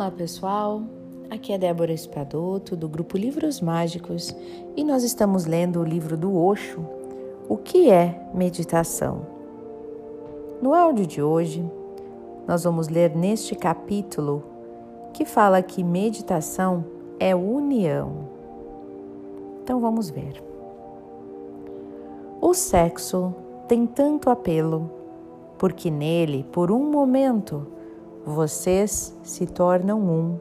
Olá pessoal, aqui é Débora Espadoto do grupo Livros Mágicos e nós estamos lendo o livro do Osho, O que é Meditação? No áudio de hoje, nós vamos ler neste capítulo que fala que meditação é união. Então vamos ver. O sexo tem tanto apelo porque nele, por um momento, vocês se tornam um.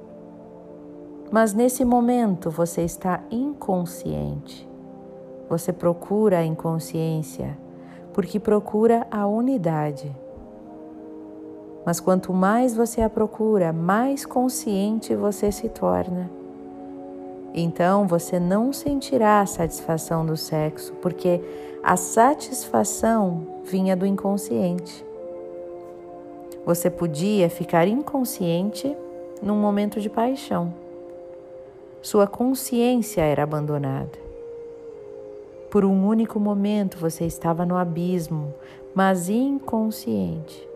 Mas nesse momento você está inconsciente. Você procura a inconsciência porque procura a unidade. Mas quanto mais você a procura, mais consciente você se torna. Então você não sentirá a satisfação do sexo, porque a satisfação vinha do inconsciente. Você podia ficar inconsciente num momento de paixão. Sua consciência era abandonada. Por um único momento você estava no abismo, mas inconsciente.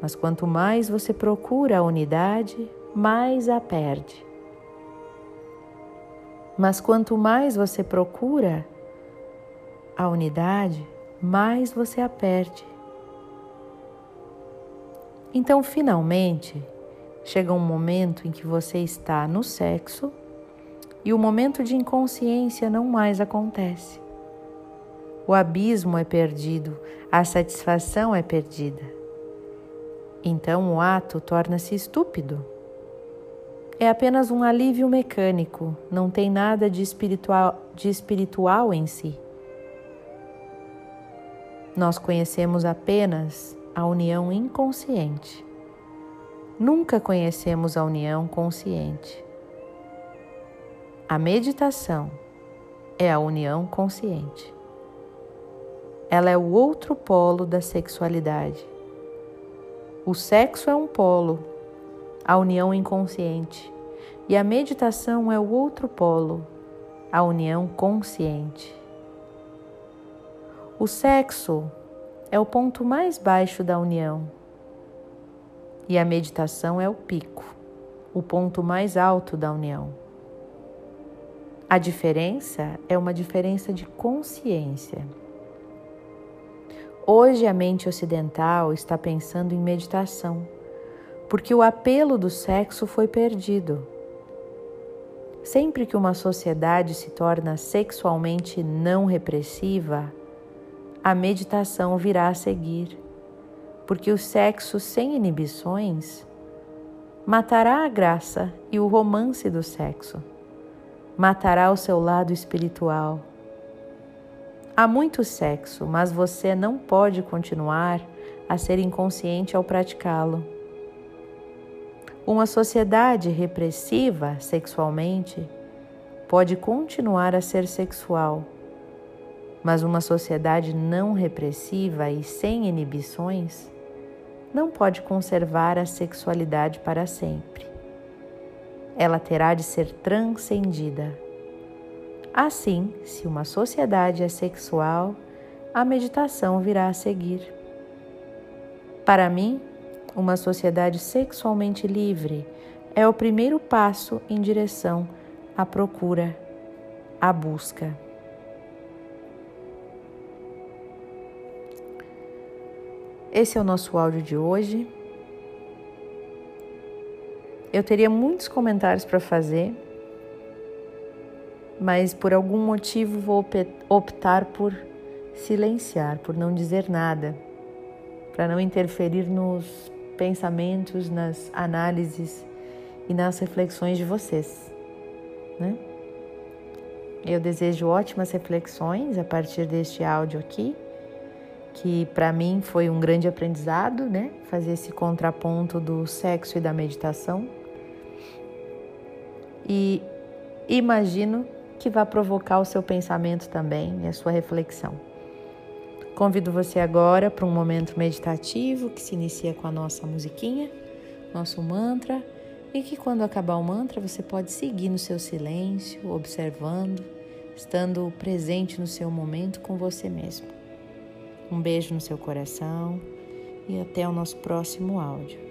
Mas quanto mais você procura a unidade, mais a perde. Mas quanto mais você procura a unidade, mais você a perde. Então, finalmente, chega um momento em que você está no sexo e o momento de inconsciência não mais acontece. O abismo é perdido, a satisfação é perdida. Então o ato torna-se estúpido. É apenas um alívio mecânico, não tem nada de espiritual, de espiritual em si. Nós conhecemos apenas a união inconsciente. Nunca conhecemos a união consciente. A meditação é a união consciente. Ela é o outro polo da sexualidade. O sexo é um polo, a união inconsciente, e a meditação é o outro polo, a união consciente. O sexo é o ponto mais baixo da união. E a meditação é o pico, o ponto mais alto da união. A diferença é uma diferença de consciência. Hoje a mente ocidental está pensando em meditação, porque o apelo do sexo foi perdido. Sempre que uma sociedade se torna sexualmente não repressiva, a meditação virá a seguir, porque o sexo sem inibições matará a graça e o romance do sexo, matará o seu lado espiritual. Há muito sexo, mas você não pode continuar a ser inconsciente ao praticá-lo. Uma sociedade repressiva sexualmente pode continuar a ser sexual mas uma sociedade não repressiva e sem inibições não pode conservar a sexualidade para sempre. Ela terá de ser transcendida. Assim, se uma sociedade é sexual, a meditação virá a seguir. Para mim, uma sociedade sexualmente livre é o primeiro passo em direção à procura, à busca. Esse é o nosso áudio de hoje. Eu teria muitos comentários para fazer, mas por algum motivo vou optar por silenciar, por não dizer nada, para não interferir nos pensamentos, nas análises e nas reflexões de vocês. Né? Eu desejo ótimas reflexões a partir deste áudio aqui que para mim foi um grande aprendizado, né? Fazer esse contraponto do sexo e da meditação. E imagino que vai provocar o seu pensamento também e a sua reflexão. Convido você agora para um momento meditativo que se inicia com a nossa musiquinha, nosso mantra, e que quando acabar o mantra você pode seguir no seu silêncio, observando, estando presente no seu momento com você mesmo. Um beijo no seu coração e até o nosso próximo áudio.